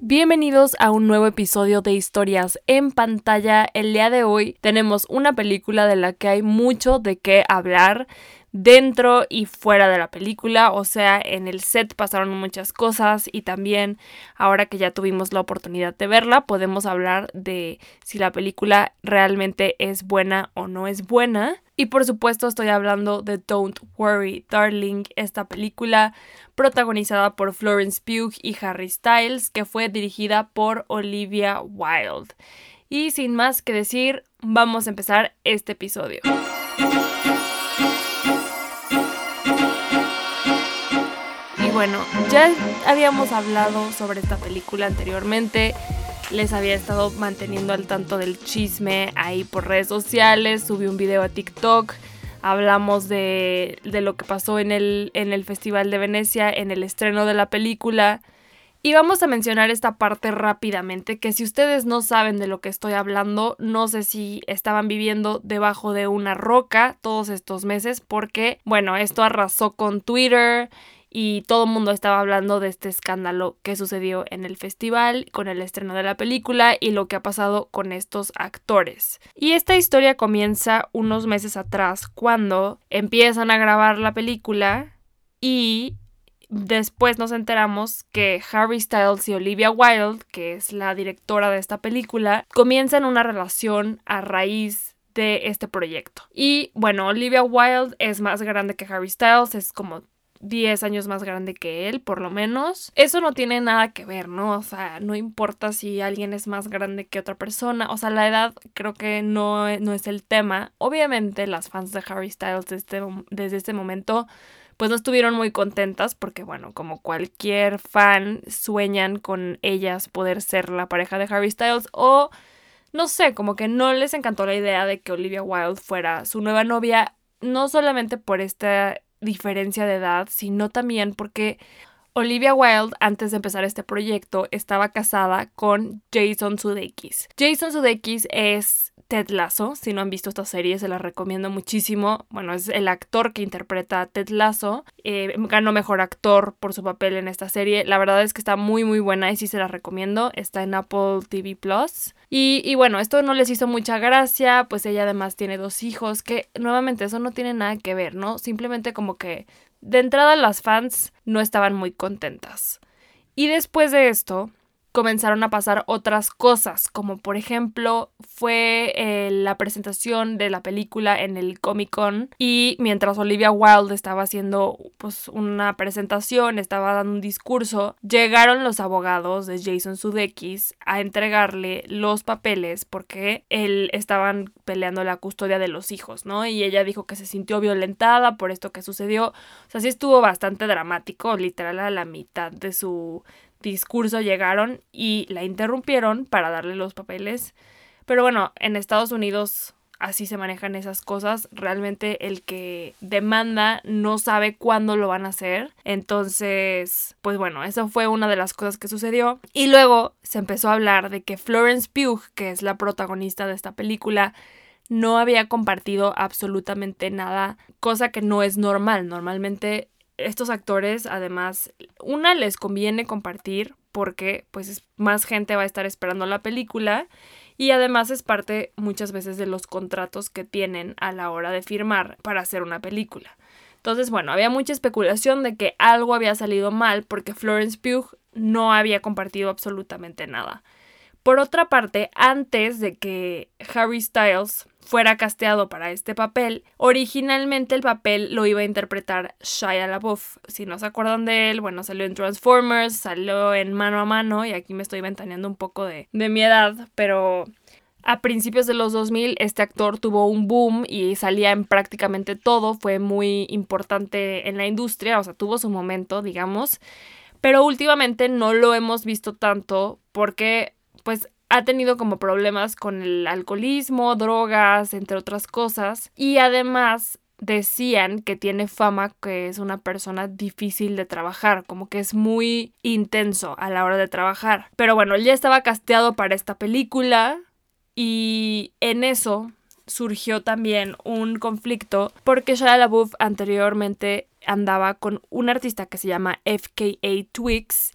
Bienvenidos a un nuevo episodio de Historias en pantalla. El día de hoy tenemos una película de la que hay mucho de qué hablar dentro y fuera de la película, o sea, en el set pasaron muchas cosas y también ahora que ya tuvimos la oportunidad de verla, podemos hablar de si la película realmente es buena o no es buena. Y por supuesto estoy hablando de Don't Worry Darling, esta película protagonizada por Florence Pugh y Harry Styles, que fue dirigida por Olivia Wilde. Y sin más que decir, vamos a empezar este episodio. Bueno, ya habíamos hablado sobre esta película anteriormente. Les había estado manteniendo al tanto del chisme ahí por redes sociales. Subí un video a TikTok. Hablamos de, de lo que pasó en el, en el Festival de Venecia, en el estreno de la película. Y vamos a mencionar esta parte rápidamente, que si ustedes no saben de lo que estoy hablando, no sé si estaban viviendo debajo de una roca todos estos meses, porque, bueno, esto arrasó con Twitter y todo el mundo estaba hablando de este escándalo que sucedió en el festival con el estreno de la película y lo que ha pasado con estos actores. Y esta historia comienza unos meses atrás cuando empiezan a grabar la película y después nos enteramos que Harry Styles y Olivia Wilde, que es la directora de esta película, comienzan una relación a raíz de este proyecto. Y bueno, Olivia Wilde es más grande que Harry Styles, es como 10 años más grande que él, por lo menos. Eso no tiene nada que ver, ¿no? O sea, no importa si alguien es más grande que otra persona. O sea, la edad creo que no, no es el tema. Obviamente las fans de Harry Styles desde este, desde este momento pues no estuvieron muy contentas porque bueno, como cualquier fan sueñan con ellas poder ser la pareja de Harry Styles o no sé, como que no les encantó la idea de que Olivia Wilde fuera su nueva novia, no solamente por esta diferencia de edad, sino también porque Olivia Wilde, antes de empezar este proyecto, estaba casada con Jason Sudeikis. Jason Sudeikis es Ted Lasso. Si no han visto esta serie, se la recomiendo muchísimo. Bueno, es el actor que interpreta a Ted Lasso. Eh, ganó mejor actor por su papel en esta serie. La verdad es que está muy, muy buena y sí se la recomiendo. Está en Apple TV Plus. Y, y bueno, esto no les hizo mucha gracia, pues ella además tiene dos hijos, que nuevamente eso no tiene nada que ver, ¿no? Simplemente como que de entrada las fans no estaban muy contentas. Y después de esto, comenzaron a pasar otras cosas, como por ejemplo fue eh, la presentación de la película en el Comic Con y mientras Olivia Wilde estaba haciendo pues una presentación, estaba dando un discurso, llegaron los abogados de Jason Sudeikis a entregarle los papeles porque él estaban peleando la custodia de los hijos, ¿no? Y ella dijo que se sintió violentada por esto que sucedió. O sea, sí estuvo bastante dramático, literal a la mitad de su discurso llegaron y la interrumpieron para darle los papeles. Pero bueno, en Estados Unidos así se manejan esas cosas. Realmente el que demanda no sabe cuándo lo van a hacer. Entonces, pues bueno, eso fue una de las cosas que sucedió. Y luego se empezó a hablar de que Florence Pugh, que es la protagonista de esta película, no había compartido absolutamente nada, cosa que no es normal. Normalmente estos actores, además, una les conviene compartir porque pues más gente va a estar esperando la película y además es parte muchas veces de los contratos que tienen a la hora de firmar para hacer una película. Entonces, bueno, había mucha especulación de que algo había salido mal porque Florence Pugh no había compartido absolutamente nada. Por otra parte, antes de que Harry Styles fuera casteado para este papel, originalmente el papel lo iba a interpretar Shia LaBeouf. Si no se acuerdan de él, bueno, salió en Transformers, salió en Mano a Mano y aquí me estoy ventaneando un poco de, de mi edad, pero a principios de los 2000 este actor tuvo un boom y salía en prácticamente todo, fue muy importante en la industria, o sea, tuvo su momento, digamos, pero últimamente no lo hemos visto tanto porque pues ha tenido como problemas con el alcoholismo, drogas, entre otras cosas. Y además decían que tiene fama que es una persona difícil de trabajar, como que es muy intenso a la hora de trabajar. Pero bueno, él ya estaba casteado para esta película y en eso surgió también un conflicto porque Shia LaBeouf anteriormente andaba con un artista que se llama FKA Twigs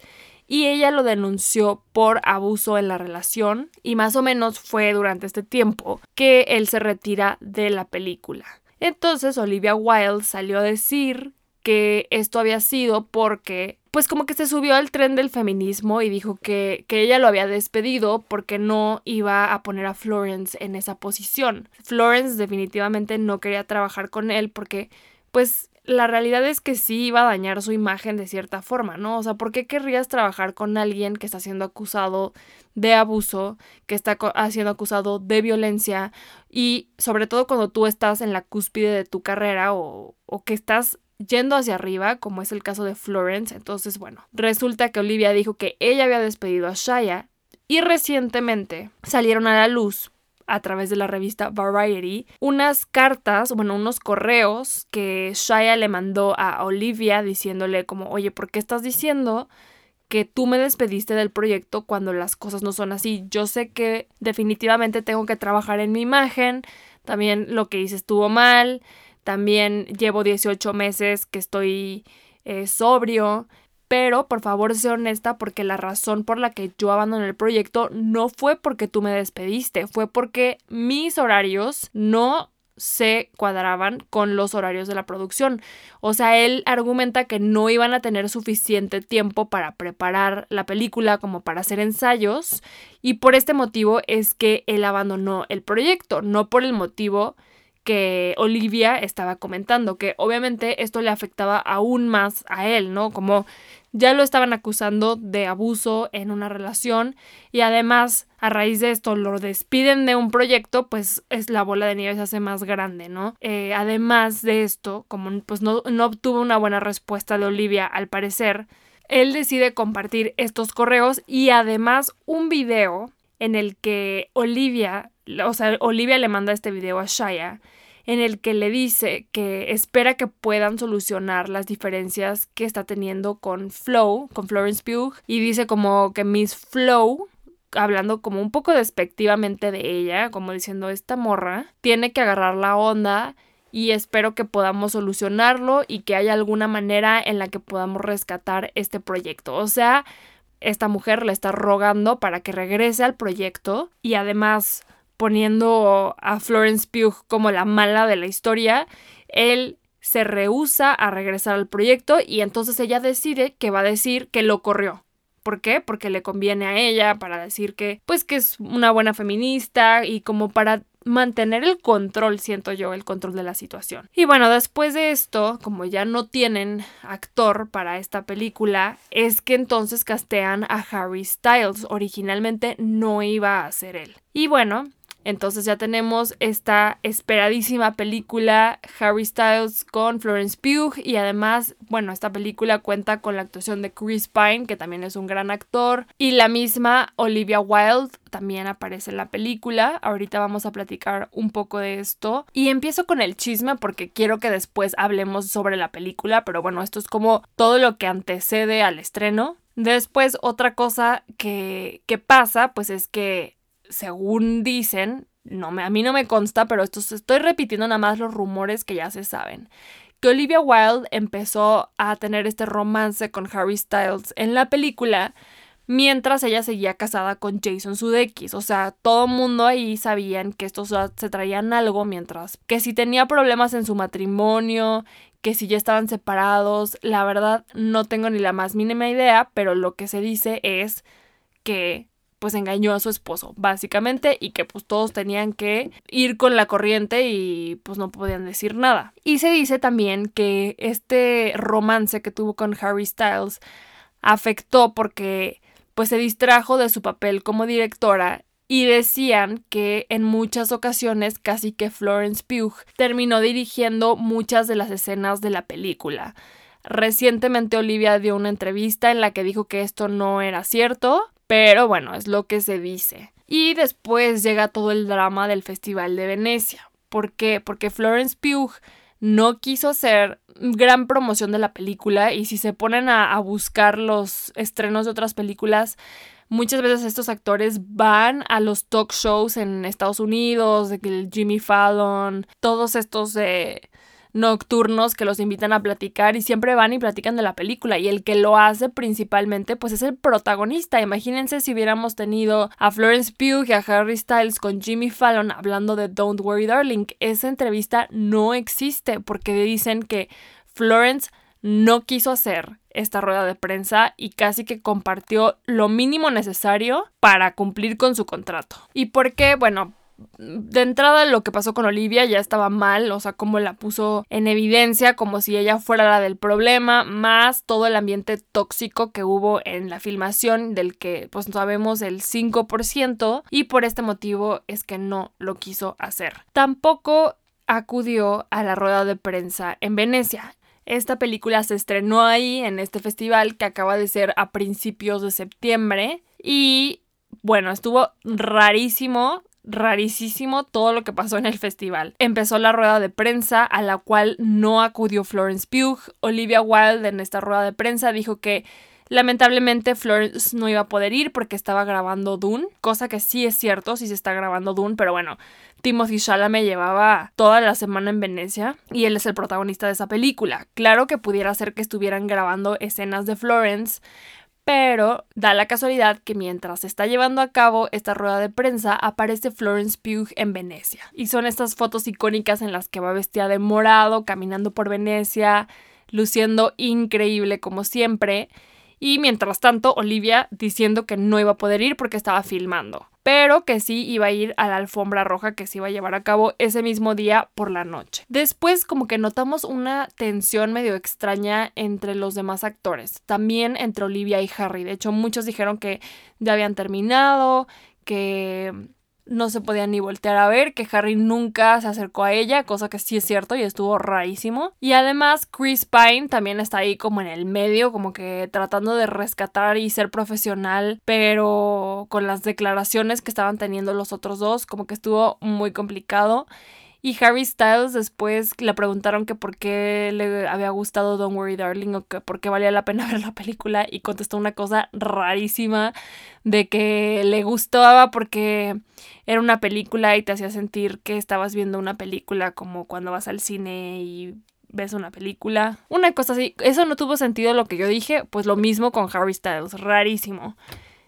y ella lo denunció por abuso en la relación y más o menos fue durante este tiempo que él se retira de la película. Entonces Olivia Wilde salió a decir que esto había sido porque pues como que se subió al tren del feminismo y dijo que, que, ella lo había despedido porque no iba a poner a Florence en esa posición. Florence definitivamente no quería trabajar con él porque pues la realidad es que sí iba a dañar su imagen de cierta forma, ¿no? O sea, ¿por qué querrías trabajar con alguien que está siendo acusado de abuso, que está siendo acusado de violencia y sobre todo cuando tú estás en la cúspide de tu carrera o, o que estás yendo hacia arriba, como es el caso de Florence? Entonces, bueno, resulta que Olivia dijo que ella había despedido a Shaya y recientemente salieron a la luz a través de la revista Variety unas cartas, bueno, unos correos que Shaya le mandó a Olivia diciéndole como, oye, ¿por qué estás diciendo que tú me despediste del proyecto cuando las cosas no son así? Yo sé que definitivamente tengo que trabajar en mi imagen, también lo que hice estuvo mal, también llevo 18 meses que estoy eh, sobrio pero por favor sé honesta porque la razón por la que yo abandoné el proyecto no fue porque tú me despediste, fue porque mis horarios no se cuadraban con los horarios de la producción. O sea, él argumenta que no iban a tener suficiente tiempo para preparar la película como para hacer ensayos y por este motivo es que él abandonó el proyecto, no por el motivo que Olivia estaba comentando, que obviamente esto le afectaba aún más a él, ¿no? Como ya lo estaban acusando de abuso en una relación y además a raíz de esto lo despiden de un proyecto, pues es la bola de nieve se hace más grande, ¿no? Eh, además de esto, como pues no, no obtuvo una buena respuesta de Olivia al parecer, él decide compartir estos correos y además un video en el que Olivia, o sea, Olivia le manda este video a Shaya en el que le dice que espera que puedan solucionar las diferencias que está teniendo con Flow, con Florence Pugh, y dice como que Miss Flow hablando como un poco despectivamente de ella, como diciendo esta morra, tiene que agarrar la onda y espero que podamos solucionarlo y que haya alguna manera en la que podamos rescatar este proyecto. O sea, esta mujer le está rogando para que regrese al proyecto y además poniendo a Florence Pugh como la mala de la historia, él se rehúsa a regresar al proyecto y entonces ella decide que va a decir que lo corrió. ¿Por qué? Porque le conviene a ella para decir que pues que es una buena feminista y como para mantener el control, siento yo, el control de la situación. Y bueno, después de esto, como ya no tienen actor para esta película, es que entonces castean a Harry Styles. Originalmente no iba a ser él. Y bueno, entonces ya tenemos esta esperadísima película Harry Styles con Florence Pugh y además, bueno, esta película cuenta con la actuación de Chris Pine, que también es un gran actor, y la misma Olivia Wilde también aparece en la película. Ahorita vamos a platicar un poco de esto. Y empiezo con el chisme porque quiero que después hablemos sobre la película, pero bueno, esto es como todo lo que antecede al estreno. Después, otra cosa que, que pasa, pues es que según dicen, no me, a mí no me consta, pero esto estoy repitiendo nada más los rumores que ya se saben. Que Olivia Wilde empezó a tener este romance con Harry Styles en la película mientras ella seguía casada con Jason Sudeikis. O sea, todo el mundo ahí sabían que estos se traían algo mientras que si tenía problemas en su matrimonio, que si ya estaban separados, la verdad no tengo ni la más mínima idea, pero lo que se dice es que pues engañó a su esposo, básicamente, y que pues todos tenían que ir con la corriente y pues no podían decir nada. Y se dice también que este romance que tuvo con Harry Styles afectó porque pues se distrajo de su papel como directora y decían que en muchas ocasiones casi que Florence Pugh terminó dirigiendo muchas de las escenas de la película. Recientemente Olivia dio una entrevista en la que dijo que esto no era cierto, pero bueno, es lo que se dice. Y después llega todo el drama del Festival de Venecia. ¿Por qué? Porque Florence Pugh no quiso hacer gran promoción de la película y si se ponen a, buscar los estrenos de otras películas, muchas veces estos actores van a los talk shows en Estados Unidos, de Jimmy Fallon, todos estos nocturnos que los invitan a platicar y siempre van y platican de la película y el que lo hace principalmente pues es el protagonista. Imagínense si hubiéramos tenido a Florence Pugh y a Harry Styles con Jimmy Fallon hablando de Don't Worry Darling. Esa entrevista no existe porque dicen que Florence no quiso hacer esta rueda de prensa y casi que compartió lo mínimo necesario para cumplir con su contrato. ¿Y por qué? Bueno, de entrada lo que pasó con Olivia ya estaba mal, o sea, como la puso en evidencia, como si ella fuera la del problema, más todo el ambiente tóxico que hubo en la filmación, del que pues sabemos el 5%, y por este motivo es que no lo quiso hacer. Tampoco acudió a la rueda de prensa en Venecia. Esta película se estrenó ahí en este festival que acaba de ser a principios de septiembre y bueno, estuvo rarísimo rarísimo todo lo que pasó en el festival. Empezó la rueda de prensa a la cual no acudió Florence Pugh. Olivia Wilde en esta rueda de prensa dijo que lamentablemente Florence no iba a poder ir porque estaba grabando Dune, cosa que sí es cierto, sí se está grabando Dune, pero bueno, Timothy Chalamet llevaba toda la semana en Venecia y él es el protagonista de esa película. Claro que pudiera ser que estuvieran grabando escenas de Florence, pero da la casualidad que mientras se está llevando a cabo esta rueda de prensa aparece Florence Pugh en Venecia. Y son estas fotos icónicas en las que va vestida de morado, caminando por Venecia, luciendo increíble como siempre. Y mientras tanto, Olivia diciendo que no iba a poder ir porque estaba filmando pero que sí iba a ir a la alfombra roja que se iba a llevar a cabo ese mismo día por la noche. Después como que notamos una tensión medio extraña entre los demás actores, también entre Olivia y Harry. De hecho, muchos dijeron que ya habían terminado, que no se podía ni voltear a ver, que Harry nunca se acercó a ella, cosa que sí es cierto y estuvo rarísimo. Y además Chris Pine también está ahí como en el medio, como que tratando de rescatar y ser profesional, pero con las declaraciones que estaban teniendo los otros dos, como que estuvo muy complicado. Y Harry Styles después le preguntaron que por qué le había gustado Don't Worry Darling o que por qué valía la pena ver la película y contestó una cosa rarísima de que le gustaba porque era una película y te hacía sentir que estabas viendo una película como cuando vas al cine y ves una película. Una cosa así. Eso no tuvo sentido lo que yo dije. Pues lo mismo con Harry Styles. Rarísimo.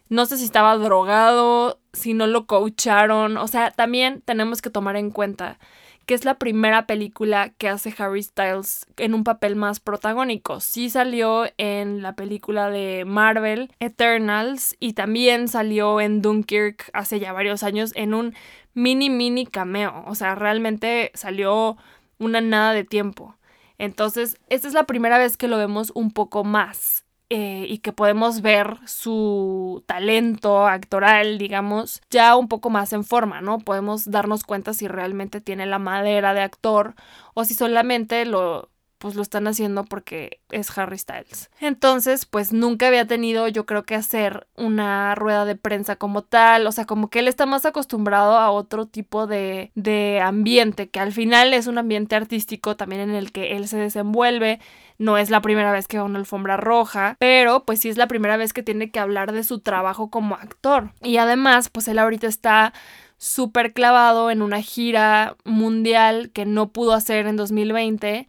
No sé si estaba drogado, si no lo coacharon. O sea, también tenemos que tomar en cuenta que es la primera película que hace Harry Styles en un papel más protagónico. Sí salió en la película de Marvel, Eternals, y también salió en Dunkirk hace ya varios años en un mini mini cameo. O sea, realmente salió una nada de tiempo. Entonces, esta es la primera vez que lo vemos un poco más. Eh, y que podemos ver su talento actoral, digamos, ya un poco más en forma, ¿no? Podemos darnos cuenta si realmente tiene la madera de actor o si solamente lo pues lo están haciendo porque es Harry Styles. Entonces, pues nunca había tenido yo creo que hacer una rueda de prensa como tal, o sea, como que él está más acostumbrado a otro tipo de, de ambiente, que al final es un ambiente artístico también en el que él se desenvuelve. No es la primera vez que va a una alfombra roja, pero pues sí es la primera vez que tiene que hablar de su trabajo como actor. Y además, pues él ahorita está súper clavado en una gira mundial que no pudo hacer en 2020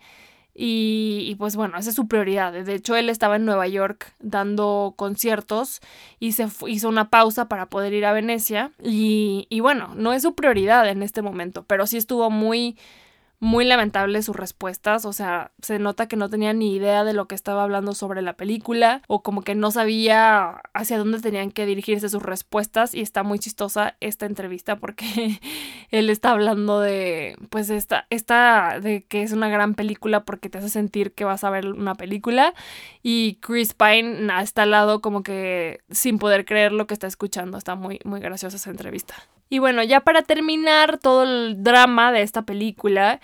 y, pues bueno, esa es su prioridad. De hecho, él estaba en Nueva York dando conciertos y se hizo una pausa para poder ir a Venecia. Y, y bueno, no es su prioridad en este momento, pero sí estuvo muy muy lamentable sus respuestas, o sea, se nota que no tenía ni idea de lo que estaba hablando sobre la película o como que no sabía hacia dónde tenían que dirigirse sus respuestas y está muy chistosa esta entrevista porque él está hablando de pues esta esta de que es una gran película porque te hace sentir que vas a ver una película y Chris Pine está al lado como que sin poder creer lo que está escuchando, está muy muy graciosa esa entrevista. Y bueno, ya para terminar todo el drama de esta película,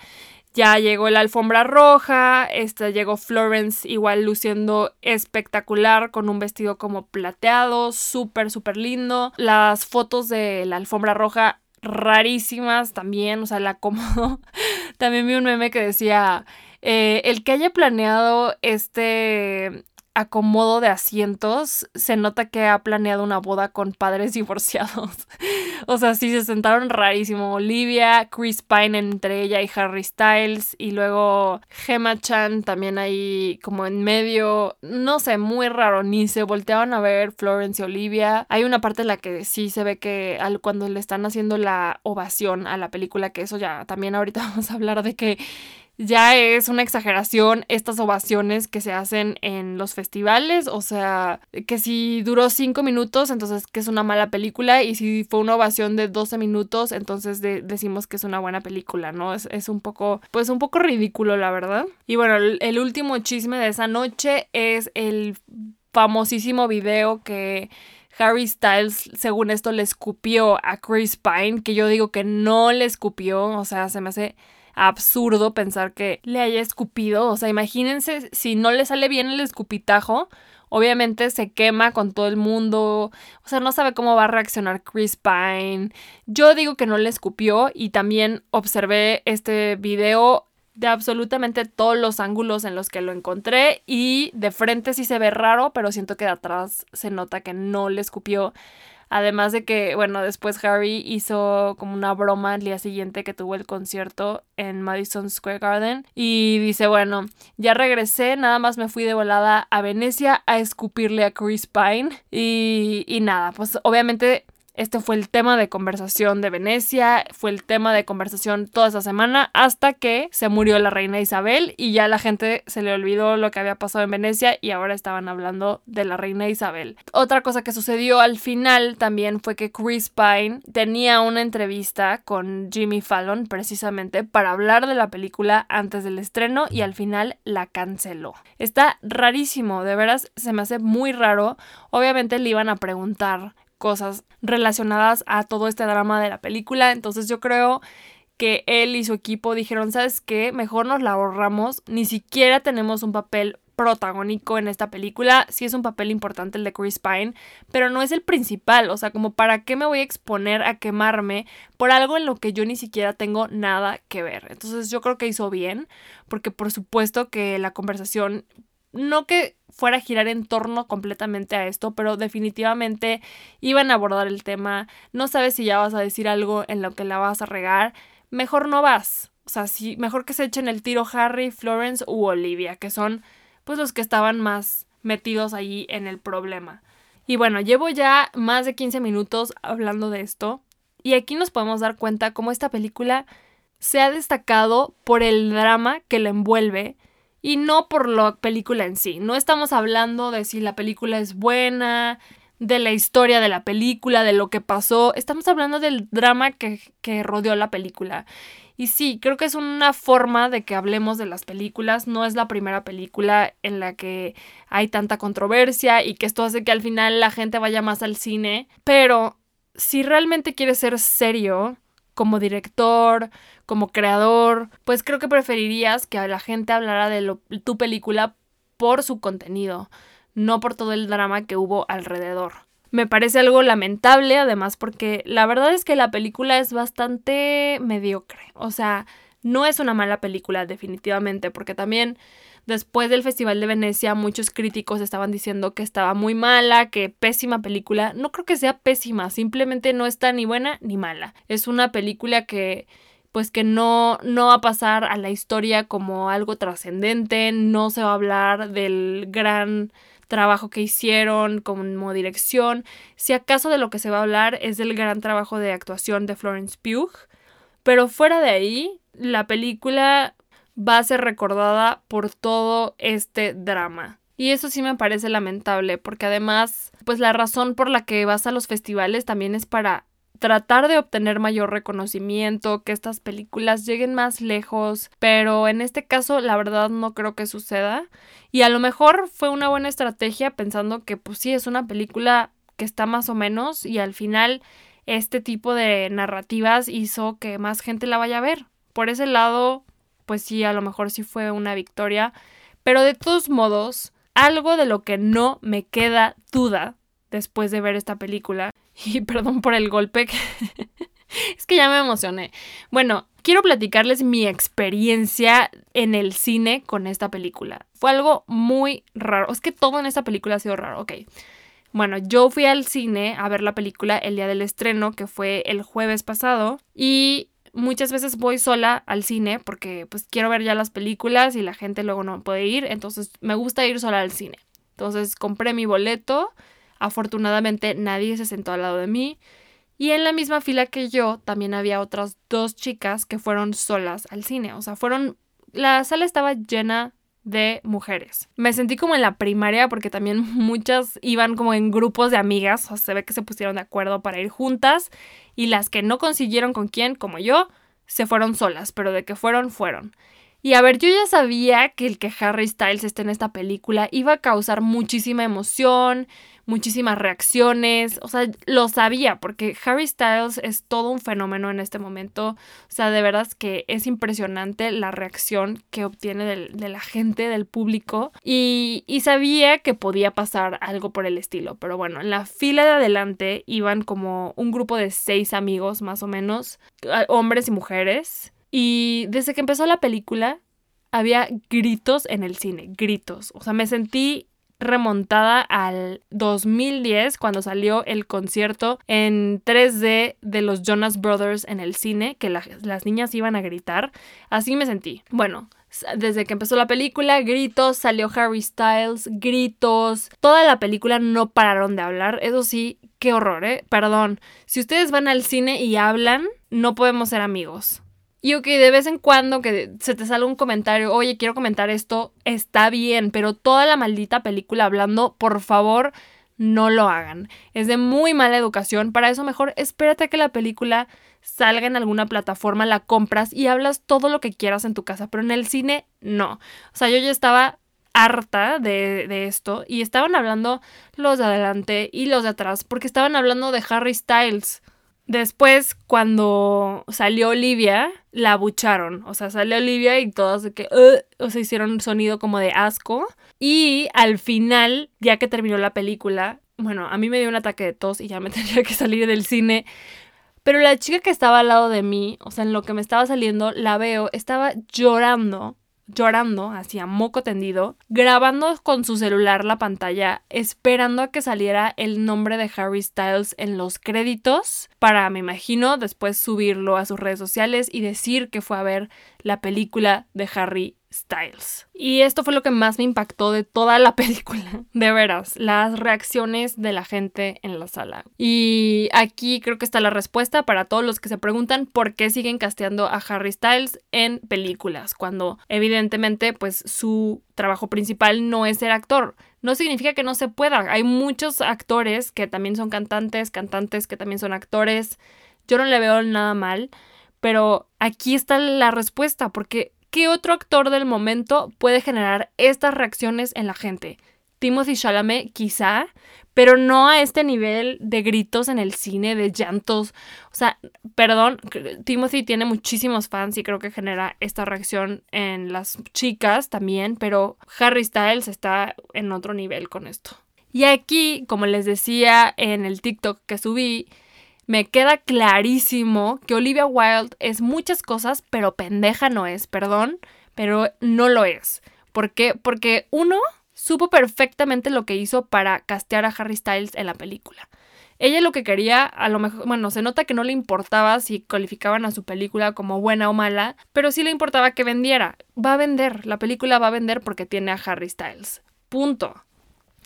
ya llegó la alfombra roja, esta llegó Florence igual luciendo espectacular con un vestido como plateado, súper, súper lindo. Las fotos de la alfombra roja rarísimas también, o sea, la acomodo. también vi un meme que decía, eh, el que haya planeado este acomodo de asientos, se nota que ha planeado una boda con padres divorciados. o sea, sí se sentaron rarísimo. Olivia, Chris Pine entre ella y Harry Styles. Y luego Gemma Chan también ahí como en medio. No sé, muy raro. Ni se volteaban a ver Florence y Olivia. Hay una parte en la que sí se ve que cuando le están haciendo la ovación a la película, que eso ya también ahorita vamos a hablar de que ya es una exageración estas ovaciones que se hacen en los festivales. O sea, que si duró cinco minutos, entonces que es una mala película. Y si fue una ovación de 12 minutos, entonces decimos que es una buena película, ¿no? Es, es, un poco, pues un poco ridículo, la verdad. Y bueno, el último chisme de esa noche es el famosísimo video que Harry Styles, según esto, le escupió a Chris Pine, que yo digo que no le escupió, o sea, se me hace absurdo pensar que le haya escupido. O sea, imagínense si no le sale bien el escupitajo. Obviamente se quema con todo el mundo. O sea, no sabe cómo va a reaccionar Chris Pine. Yo digo que no le escupió y también observé este video de absolutamente todos los ángulos en los que lo encontré y de frente sí se ve raro, pero siento que de atrás se nota que no le escupió. Además de que, bueno, después Harry hizo como una broma el día siguiente que tuvo el concierto en Madison Square Garden. Y dice, bueno, ya regresé, nada más me fui de volada a Venecia a escupirle a Chris Pine. Y, y nada, pues obviamente este fue el tema de conversación de Venecia, fue el tema de conversación toda esa semana hasta que se murió la reina Isabel y ya la gente se le olvidó lo que había pasado en Venecia y ahora estaban hablando de la reina Isabel. Otra cosa que sucedió al final también fue que Chris Pine tenía una entrevista con Jimmy Fallon precisamente para hablar de la película antes del estreno y al final la canceló. Está rarísimo, de veras se me hace muy raro. Obviamente le iban a preguntar cosas relacionadas a todo este drama de la película. Entonces yo creo que él y su equipo dijeron, ¿sabes qué? Mejor nos la ahorramos. Ni siquiera tenemos un papel protagónico en esta película. Sí es un papel importante el de Chris Pine, pero no es el principal. O sea, como para qué me voy a exponer a quemarme por algo en lo que yo ni siquiera tengo nada que ver. Entonces yo creo que hizo bien, porque por supuesto que la conversación, no que fuera a girar en torno completamente a esto, pero definitivamente iban a abordar el tema. No sabes si ya vas a decir algo en lo que la vas a regar. Mejor no vas. O sea, si, mejor que se echen el tiro Harry, Florence u Olivia, que son pues los que estaban más metidos allí en el problema. Y bueno, llevo ya más de 15 minutos hablando de esto. Y aquí nos podemos dar cuenta cómo esta película se ha destacado por el drama que la envuelve y no por la película en sí. No estamos hablando de si la película es buena, de la historia de la película, de lo que pasó. Estamos hablando del drama que, que rodeó la película. Y sí, creo que es una forma de que hablemos de las películas. No es la primera película en la que hay tanta controversia y que esto hace que al final la gente vaya más al cine. Pero si realmente quieres ser serio como director, como creador, pues creo que preferirías que la gente hablara de tu película por su contenido, no por todo el drama que hubo alrededor. Me parece algo lamentable, además, porque la verdad es que la película es bastante mediocre. O sea, no es una mala película, definitivamente, porque también después del Festival de Venecia muchos críticos estaban diciendo que estaba muy mala, que pésima película. No creo que sea pésima, simplemente no está ni buena ni mala. Es una película que pues que no, no va a pasar a la historia como algo trascendente, no se va a hablar del gran trabajo que hicieron como dirección. Si acaso de lo que se va a hablar es del gran trabajo de actuación de Florence Pugh, pero fuera de ahí, la película va a ser recordada por todo este drama. Y eso sí me parece lamentable, porque además, pues la razón por la que vas a los festivales también es para tratar de obtener mayor reconocimiento, que estas películas lleguen más lejos, pero en este caso la verdad no creo que suceda. Y a lo mejor fue una buena estrategia pensando que pues sí es una película que está más o menos y al final este tipo de narrativas hizo que más gente la vaya a ver. Por ese lado, pues sí, a lo mejor sí fue una victoria, pero de todos modos, algo de lo que no me queda duda después de ver esta película. Y perdón por el golpe. es que ya me emocioné. Bueno, quiero platicarles mi experiencia en el cine con esta película. Fue algo muy raro. Es que todo en esta película ha sido raro. Ok. Bueno, yo fui al cine a ver la película el día del estreno, que fue el jueves pasado, y muchas veces voy sola al cine porque pues quiero ver ya las películas y la gente luego no puede ir, entonces me gusta ir sola al cine. Entonces compré mi boleto, afortunadamente nadie se sentó al lado de mí y en la misma fila que yo también había otras dos chicas que fueron solas al cine, o sea, fueron la sala estaba llena de mujeres. Me sentí como en la primaria porque también muchas iban como en grupos de amigas, o se ve que se pusieron de acuerdo para ir juntas y las que no consiguieron con quién, como yo, se fueron solas, pero de que fueron, fueron. Y a ver, yo ya sabía que el que Harry Styles esté en esta película iba a causar muchísima emoción, muchísimas reacciones, o sea, lo sabía porque Harry Styles es todo un fenómeno en este momento, o sea, de verdad es que es impresionante la reacción que obtiene de la gente, del público, y, y sabía que podía pasar algo por el estilo, pero bueno, en la fila de adelante iban como un grupo de seis amigos más o menos, hombres y mujeres, y desde que empezó la película, había gritos en el cine, gritos. O sea, me sentí remontada al 2010 cuando salió el concierto en 3D de los Jonas Brothers en el cine, que las niñas iban a gritar. Así me sentí. Bueno, desde que empezó la película, gritos, salió Harry Styles, gritos. Toda la película no pararon de hablar. Eso sí, qué horror, ¿eh? Perdón. Si ustedes van al cine y hablan, no podemos ser amigos. Y ok, de vez en cuando que se te sale un comentario, oye, quiero comentar esto, está bien, pero toda la maldita película hablando, por favor, no lo hagan. Es de muy mala educación. Para eso mejor espérate a que la película salga en alguna plataforma, la compras y hablas todo lo que quieras en tu casa, pero en el cine no. O sea, yo ya estaba harta de, de, esto y estaban hablando los de adelante y los de atrás porque estaban hablando de Harry Styles. Después, cuando salió Olivia, la abucharon. O sea, salió Olivia y todos de que, o sea, hicieron un sonido como de asco. Y al final, ya que terminó la película, bueno, a mí me dio un ataque de tos y ya me tenía que salir del cine. Pero la chica que estaba al lado de mí, o sea, en lo que me estaba saliendo, la veo, estaba llorando llorando, hacia moco tendido, grabando con su celular la pantalla, esperando a que saliera el nombre de Harry Styles en los créditos para, me imagino, después subirlo a sus redes sociales y decir que fue a ver la película de Harry Styles. Y esto fue lo que más me impactó de toda la película, de veras, las reacciones de la gente en la sala. Y aquí creo que está la respuesta para todos los que se preguntan por qué siguen casteando a Harry Styles en películas, cuando evidentemente pues su trabajo principal no es ser actor. No significa que no se pueda. Hay muchos actores que también son cantantes, cantantes que también son actores. Yo no le veo nada mal, pero aquí está la respuesta, porque ¿qué otro actor del momento puede generar estas reacciones en la gente? Timothy Chalamet quizá, pero no a este nivel de gritos en el cine, de llantos. O sea, perdón, Timothy tiene muchísimos fans y creo que genera esta reacción en las chicas también, pero Harry Styles está en otro nivel con esto. Y aquí, como les decía en el TikTok que subí, me queda clarísimo que Olivia Wilde es muchas cosas, pero pendeja no es, perdón, pero no lo es. ¿Por qué? Porque uno supo perfectamente lo que hizo para castear a Harry Styles en la película. Ella lo que quería, a lo mejor, bueno, se nota que no le importaba si calificaban a su película como buena o mala, pero sí le importaba que vendiera. Va a vender, la película va a vender porque tiene a Harry Styles. Punto.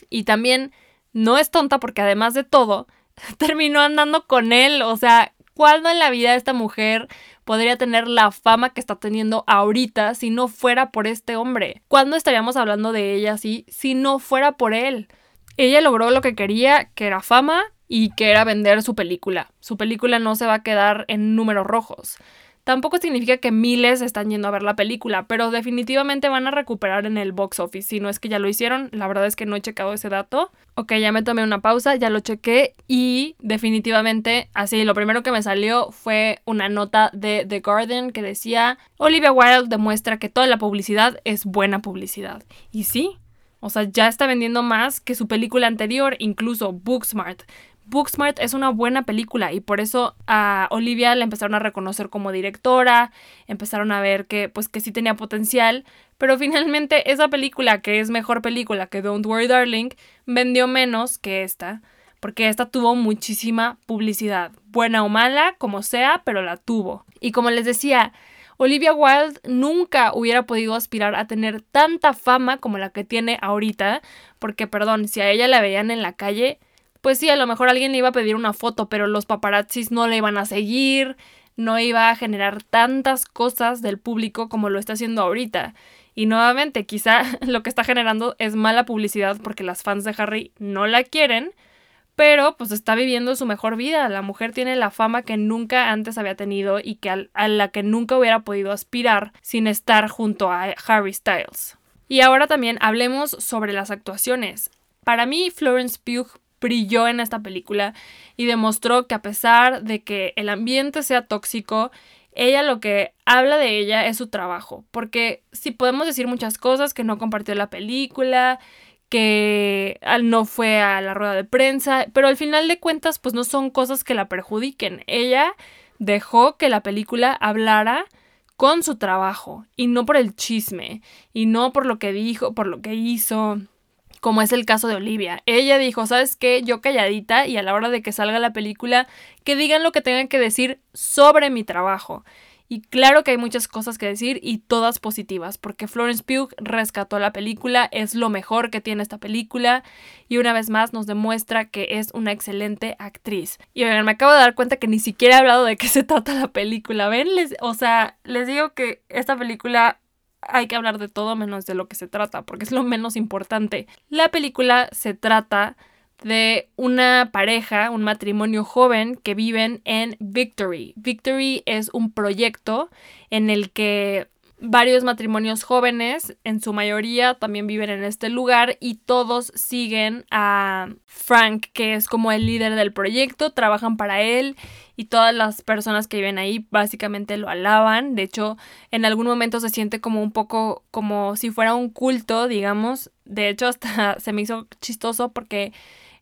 Y también no es tonta porque además de todo, terminó andando con él. O sea, ¿cuándo en la vida esta mujer podría tener la fama que está teniendo ahorita si no fuera por este hombre? ¿Cuándo estaríamos hablando de ella así si no fuera por él? Ella logró lo que quería, que era fama y que era vender su película. Su película no se va a quedar en números rojos. Tampoco significa que miles están yendo a ver la película, pero definitivamente van a recuperar en el box office. Si no es que ya lo hicieron, la verdad es que no he checado ese dato. Ok, ya me tomé una pausa, ya lo chequé y definitivamente así, lo primero que me salió fue una nota de The Guardian que decía, Olivia Wilde demuestra que toda la publicidad es buena publicidad. Y sí, o sea, ya está vendiendo más que su película anterior, incluso Booksmart Booksmart es una buena película y por eso a Olivia la empezaron a reconocer como directora, empezaron a ver que pues que sí tenía potencial, pero finalmente esa película que es mejor película que Don't Worry Darling vendió menos que esta, porque esta tuvo muchísima publicidad, buena o mala, como sea, pero la tuvo. Y como les decía, Olivia Wilde nunca hubiera podido aspirar a tener tanta fama como la que tiene ahorita, porque perdón, si a ella la veían en la calle, pues sí, a lo mejor alguien le iba a pedir una foto, pero los paparazzis no le iban a seguir, no iba a generar tantas cosas del público como lo está haciendo ahorita. Y nuevamente, quizá lo que está generando es mala publicidad porque las fans de Harry no la quieren, pero pues está viviendo su mejor vida. La mujer tiene la fama que nunca antes había tenido y que a la que nunca hubiera podido aspirar sin estar junto a Harry Styles. Y ahora también hablemos sobre las actuaciones. Para mí, Florence Pugh brilló en esta película y demostró que a pesar de que el ambiente sea tóxico, ella lo que habla de ella es su trabajo, porque si podemos decir muchas cosas, que no compartió la película, que no fue a la rueda de prensa, pero al final de cuentas pues no son cosas que la perjudiquen. Ella dejó que la película hablara con su trabajo y no por el chisme y no por lo que dijo, por lo que hizo, como es el caso de Olivia. Ella dijo, ¿sabes qué? Yo calladita y a la hora de que salga la película, que digan lo que tengan que decir sobre mi trabajo. Y claro que hay muchas cosas que decir y todas positivas, porque Florence Pugh rescató la película, es lo mejor que tiene esta película y una vez más nos demuestra que es una excelente actriz. Y oigan, me acabo de dar cuenta que ni siquiera he hablado de qué se trata la película. ¿Ven? o sea, les digo que esta película hay que hablar de todo menos de lo que se trata, porque es lo menos importante. La película se trata de una pareja, un matrimonio joven que viven en Victory. Victory es un proyecto en el que varios matrimonios jóvenes, en su mayoría, también viven en este lugar y todos siguen a Frank, que es como el líder del proyecto, trabajan para él y todas las personas que viven ahí básicamente lo alaban. De hecho, en algún momento se siente como un poco como si fuera un culto, digamos. De hecho, hasta se me hizo chistoso porque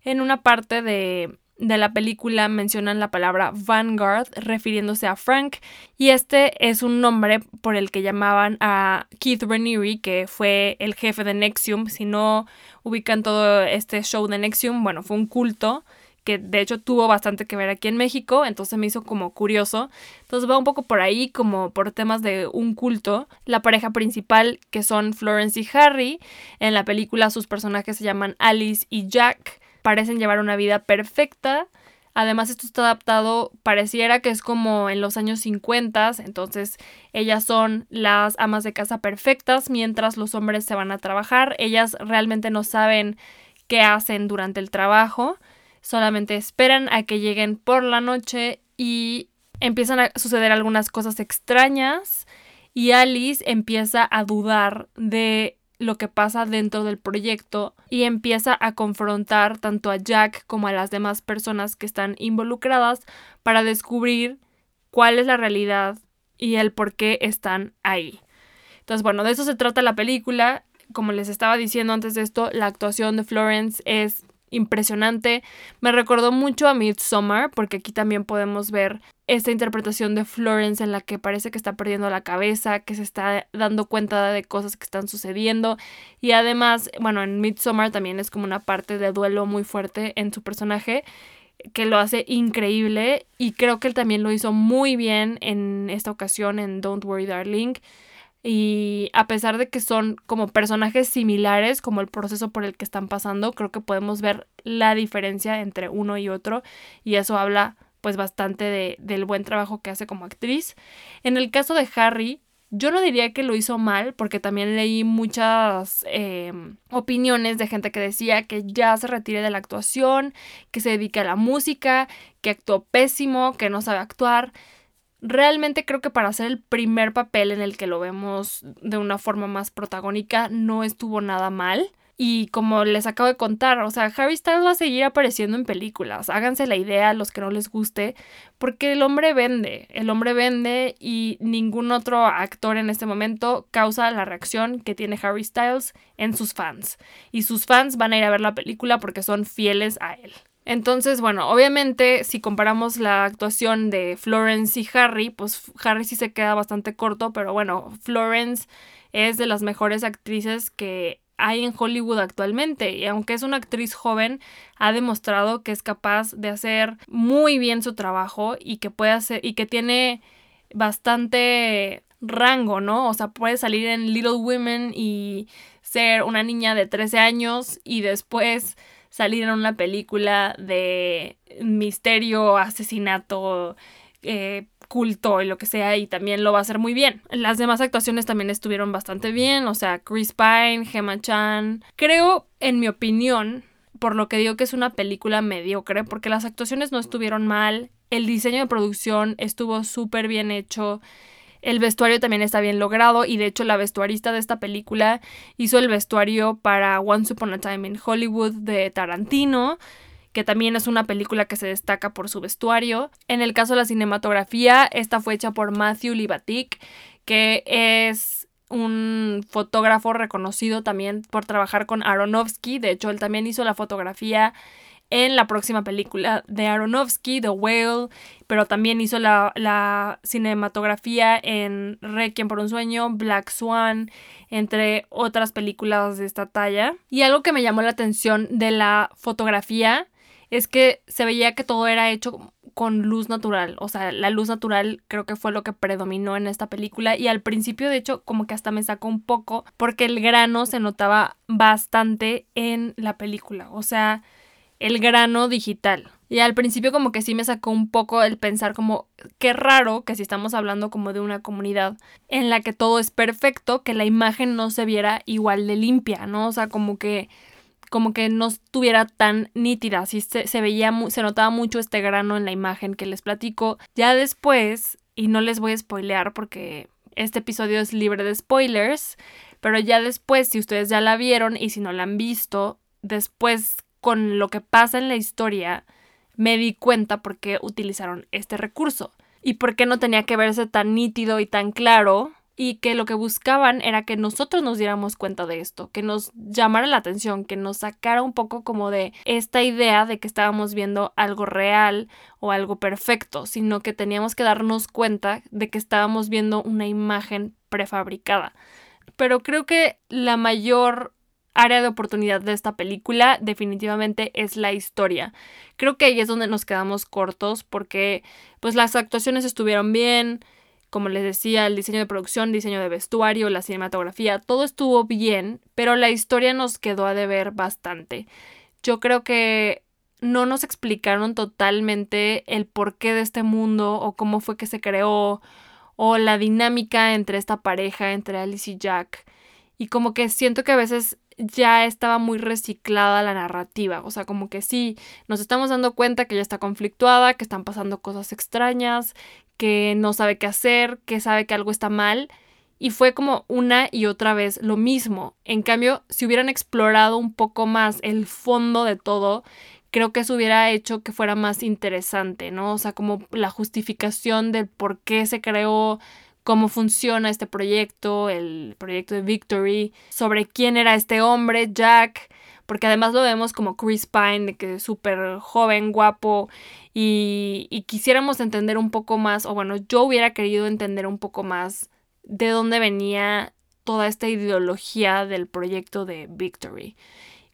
en una parte de, la película mencionan la palabra Vanguard refiriéndose a Frank y este es un nombre por el que llamaban a Keith Raniere que fue el jefe de Nexium si no ubican todo este show de Nexium bueno fue un culto que de hecho tuvo bastante que ver aquí en México, entonces me hizo como curioso. Entonces va un poco por ahí, como por temas de un culto. La pareja principal, que son Florence y Harry, en la película sus personajes se llaman Alice y Jack parecen llevar una vida perfecta. Además, esto está adaptado, pareciera que es como en los años 50, entonces ellas son las amas de casa perfectas mientras los hombres se van a trabajar. Ellas realmente no saben qué hacen durante el trabajo, solamente esperan a que lleguen por la noche y empiezan a suceder algunas cosas extrañas y Alice empieza a dudar de lo que pasa dentro del proyecto y empieza a confrontar tanto a Jack como a las demás personas que están involucradas para descubrir cuál es la realidad y el por qué están ahí. Entonces, bueno, de eso se trata la película. Como les estaba diciendo antes de esto, la actuación de Florence es impresionante. Me recordó mucho a Midsommar, porque aquí también podemos ver esta interpretación de Florence en la que parece que está perdiendo la cabeza, que se está dando cuenta de cosas que están sucediendo. Y además, bueno, en Midsommar también es como una parte de duelo muy fuerte en su personaje que lo hace increíble y creo que él también lo hizo muy bien en esta ocasión en Don't Worry Darling. Y a pesar de que son como personajes similares, como el proceso por el que están pasando, creo que podemos ver la diferencia entre uno y otro. Y eso habla pues bastante de, del buen trabajo que hace como actriz. En el caso de Harry, yo no diría que lo hizo mal, porque también leí muchas em, opiniones de gente que decía que ya se retire de la actuación, que se dedique a la música, que actuó pésimo, que no sabe actuar. Realmente creo que para hacer el primer papel en el que lo vemos de una forma más protagónica no estuvo nada mal. Y como les acabo de contar, o sea, Harry Styles va a seguir apareciendo en películas. Háganse la idea los que no les guste, porque el hombre vende, el hombre vende y ningún otro actor en este momento causa la reacción que tiene Harry Styles en sus fans. Y sus fans van a ir a ver la película porque son fieles a él. Entonces, bueno, obviamente si comparamos la actuación de Florence y Harry, pues Harry sí se queda bastante corto, pero bueno, Florence es de las mejores actrices que hay en Hollywood actualmente y aunque es una actriz joven, ha demostrado que es capaz de hacer muy bien su trabajo y que puede hacer y que tiene bastante rango, ¿no? O sea, puede salir en Little Women y ser una niña de 13 años y después salir en una película de misterio, asesinato, eh, culto y lo que sea, y también lo va a hacer muy bien. Las demás actuaciones también estuvieron bastante bien, o sea, Chris Pine, Gemma Chan. Creo, en mi opinión, por lo que digo que es una película mediocre, porque las actuaciones no estuvieron mal, el diseño de producción estuvo súper bien hecho. El vestuario también está bien logrado y de hecho la vestuarista de esta película hizo el vestuario para Once Upon a Time in Hollywood de Tarantino que también es una película que se destaca por su vestuario. En el caso de la cinematografía, esta fue hecha por Matthew Libatic, que es un fotógrafo reconocido también por trabajar con Aronofsky. De hecho, él también hizo la fotografía en la próxima película de Aronofsky, The Whale, pero también hizo la, cinematografía en Requiem por un sueño, Black Swan, entre otras películas de esta talla. Y algo que me llamó la atención de la fotografía es que se veía que todo era hecho con luz natural, o sea, la luz natural creo que fue lo que predominó en esta película. Y al principio de hecho como que hasta me sacó un poco porque el grano se notaba bastante en la película, o sea, el grano digital. Y al principio como que sí me sacó un poco el pensar como qué raro que si estamos hablando como de una comunidad en la que todo es perfecto, que la imagen no se viera igual de limpia, ¿no? O sea, como que como que no estuviera tan nítida, sí se, se veía, se notaba mucho este grano en la imagen que les platico. Ya después, y no les voy a spoilear porque este episodio es libre de spoilers, pero ya después, si ustedes ya la vieron y si no la han visto, después con lo que pasa en la historia, me di cuenta por qué utilizaron este recurso y por qué no tenía que verse tan nítido y tan claro y que lo que buscaban era que nosotros nos diéramos cuenta de esto, que nos llamara la atención, que nos sacara un poco como de esta idea de que estábamos viendo algo real o algo perfecto, sino que teníamos que darnos cuenta de que estábamos viendo una imagen prefabricada. Pero creo que la mayor área de oportunidad de esta película definitivamente es la historia. Creo que ahí es donde nos quedamos cortos porque pues las actuaciones estuvieron bien, como les decía, el diseño de producción, diseño de vestuario, la cinematografía, todo estuvo bien, pero la historia nos quedó a deber bastante. Yo creo que no nos explicaron totalmente el porqué de este mundo o cómo fue que se creó o la dinámica entre esta pareja, entre Alice y Jack. Y como que siento que a veces ya estaba muy reciclada la narrativa. O sea, como que sí, nos estamos dando cuenta que ya está conflictuada, que están pasando cosas extrañas, que no sabe qué hacer, que sabe que algo está mal. Y fue como una y otra vez lo mismo. En cambio, si hubieran explorado un poco más el fondo de todo, creo que eso hubiera hecho que fuera más interesante, ¿no? O sea, como la justificación del por qué se creó cómo funciona este proyecto, el proyecto de Victory, sobre quién era este hombre, Jack, porque además lo vemos como Chris Pine, de que es súper joven, guapo, y, y quisiéramos entender un poco más, o bueno, yo hubiera querido entender un poco más de dónde venía toda esta ideología del proyecto de Victory.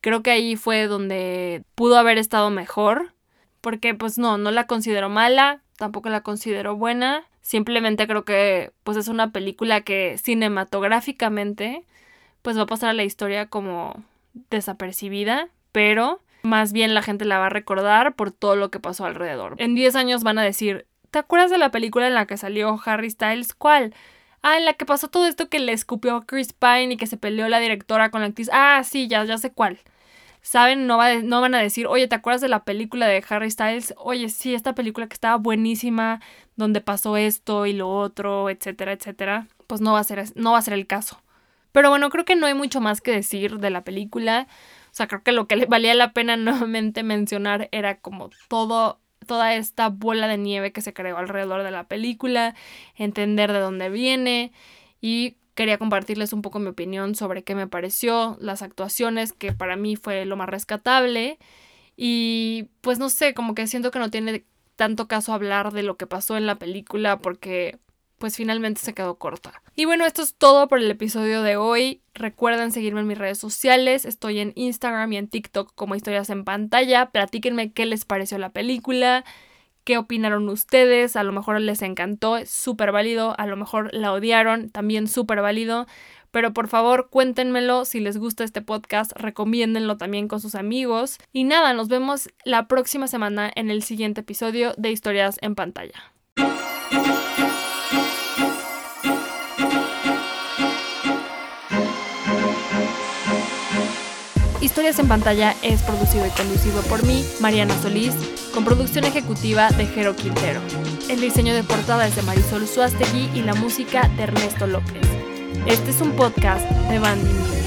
Creo que ahí fue donde pudo haber estado mejor, porque pues no, no la considero mala, tampoco la considero buena. Simplemente creo que pues es una película que cinematográficamente pues va a pasar a la historia como desapercibida, pero más bien la gente la va a recordar por todo lo que pasó alrededor. En 10 años van a decir, ¿te acuerdas de la película en la que salió Harry Styles? ¿Cuál? Ah, en la que pasó todo esto que le escupió Chris Pine y que se peleó la directora con la actriz. Ah, sí, ya, ya sé cuál saben, no, va no van a decir, oye, ¿te acuerdas de la película de Harry Styles? Oye, sí, esta película que estaba buenísima, donde pasó esto y lo otro, etcétera, etcétera. Pues no va a ser, no va a ser el caso. Pero bueno, creo que no hay mucho más que decir de la película. O sea, creo que lo que le valía la pena nuevamente mencionar era como todo toda esta bola de nieve que se creó alrededor de la película, entender de dónde viene y quería compartirles un poco mi opinión sobre qué me pareció, las actuaciones, que para mí fue lo más rescatable. Y pues no sé, como que siento que no tiene tanto caso hablar de lo que pasó en la película porque pues finalmente se quedó corta. Y bueno, esto es todo por el episodio de hoy. Recuerden seguirme en mis redes sociales. Estoy en Instagram y en TikTok como historias en pantalla. Platíquenme qué les pareció la película, qué opinaron ustedes. A lo mejor les encantó, súper válido. A lo mejor la odiaron, también súper válido. Pero por favor, cuéntenmelo si les gusta este podcast, recomiéndenlo también con sus amigos. Y nada, nos vemos la próxima semana en el siguiente episodio de Historias en pantalla. Historias en pantalla es producido y conducido por mí, Mariana Solís, con producción ejecutiva de Jero Quintero. El diseño de portada es de Marisol Suastegui y la música de Ernesto López. Este es un podcast de Bandy